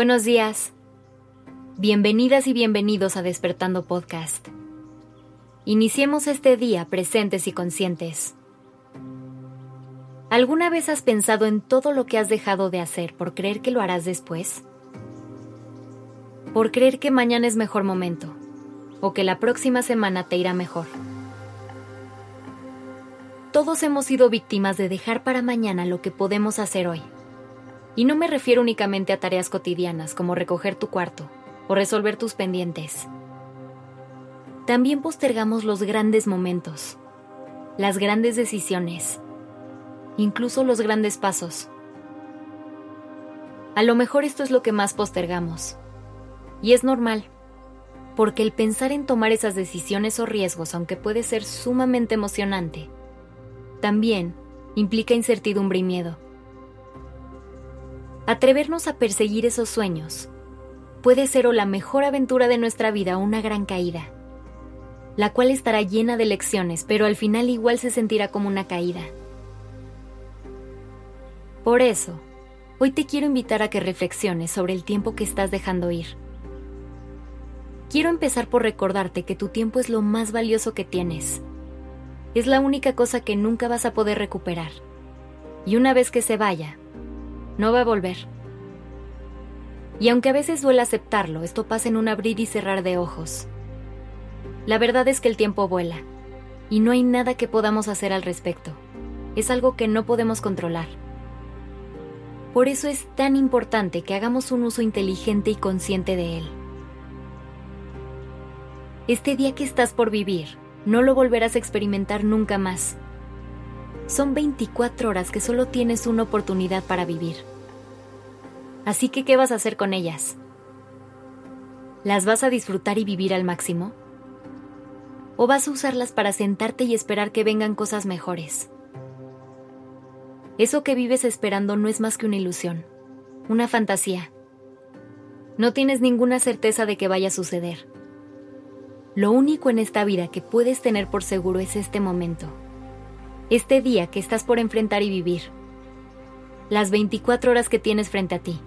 Buenos días. Bienvenidas y bienvenidos a Despertando Podcast. Iniciemos este día presentes y conscientes. ¿Alguna vez has pensado en todo lo que has dejado de hacer por creer que lo harás después? Por creer que mañana es mejor momento o que la próxima semana te irá mejor. Todos hemos sido víctimas de dejar para mañana lo que podemos hacer hoy. Y no me refiero únicamente a tareas cotidianas como recoger tu cuarto o resolver tus pendientes. También postergamos los grandes momentos, las grandes decisiones, incluso los grandes pasos. A lo mejor esto es lo que más postergamos. Y es normal, porque el pensar en tomar esas decisiones o riesgos, aunque puede ser sumamente emocionante, también implica incertidumbre y miedo. Atrevernos a perseguir esos sueños puede ser o la mejor aventura de nuestra vida o una gran caída, la cual estará llena de lecciones, pero al final igual se sentirá como una caída. Por eso, hoy te quiero invitar a que reflexiones sobre el tiempo que estás dejando ir. Quiero empezar por recordarte que tu tiempo es lo más valioso que tienes es la única cosa que nunca vas a poder recuperar. Y una vez que se vaya, no va a volver. Y aunque a veces duele aceptarlo, esto pasa en un abrir y cerrar de ojos. La verdad es que el tiempo vuela, y no hay nada que podamos hacer al respecto. Es algo que no podemos controlar. Por eso es tan importante que hagamos un uso inteligente y consciente de él. Este día que estás por vivir no lo volverás a experimentar nunca más. Son 24 horas que solo tienes una oportunidad para vivir. Así que, ¿qué vas a hacer con ellas? ¿Las vas a disfrutar y vivir al máximo? ¿O vas a usarlas para sentarte y esperar que vengan cosas mejores? Eso que vives esperando no es más que una ilusión, una fantasía. No tienes ninguna certeza de que vaya a suceder. Lo único en esta vida que puedes tener por seguro es este momento. Este día que estás por enfrentar y vivir. Las 24 horas que tienes frente a ti.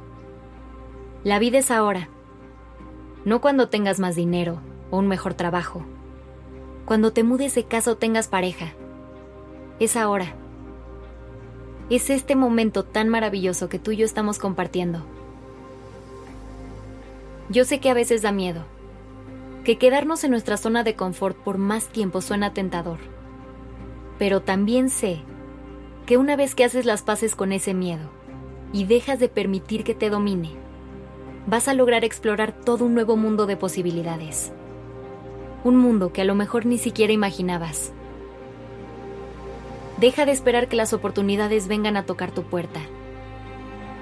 La vida es ahora. No cuando tengas más dinero o un mejor trabajo. Cuando te mudes de casa o tengas pareja. Es ahora. Es este momento tan maravilloso que tú y yo estamos compartiendo. Yo sé que a veces da miedo que quedarnos en nuestra zona de confort por más tiempo suena tentador. Pero también sé que una vez que haces las paces con ese miedo y dejas de permitir que te domine, vas a lograr explorar todo un nuevo mundo de posibilidades. Un mundo que a lo mejor ni siquiera imaginabas. Deja de esperar que las oportunidades vengan a tocar tu puerta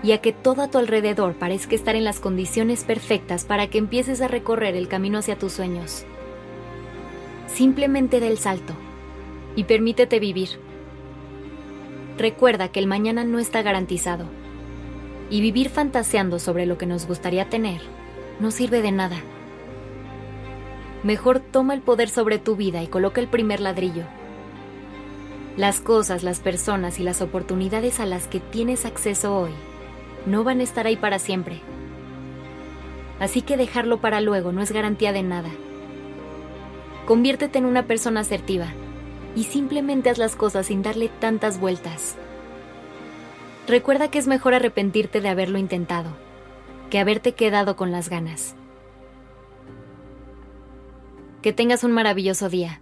y a que todo a tu alrededor parezca estar en las condiciones perfectas para que empieces a recorrer el camino hacia tus sueños. Simplemente da el salto y permítete vivir. Recuerda que el mañana no está garantizado y vivir fantaseando sobre lo que nos gustaría tener no sirve de nada. Mejor toma el poder sobre tu vida y coloca el primer ladrillo. Las cosas, las personas y las oportunidades a las que tienes acceso hoy no van a estar ahí para siempre. Así que dejarlo para luego no es garantía de nada. Conviértete en una persona asertiva y simplemente haz las cosas sin darle tantas vueltas. Recuerda que es mejor arrepentirte de haberlo intentado que haberte quedado con las ganas. Que tengas un maravilloso día.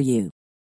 for you.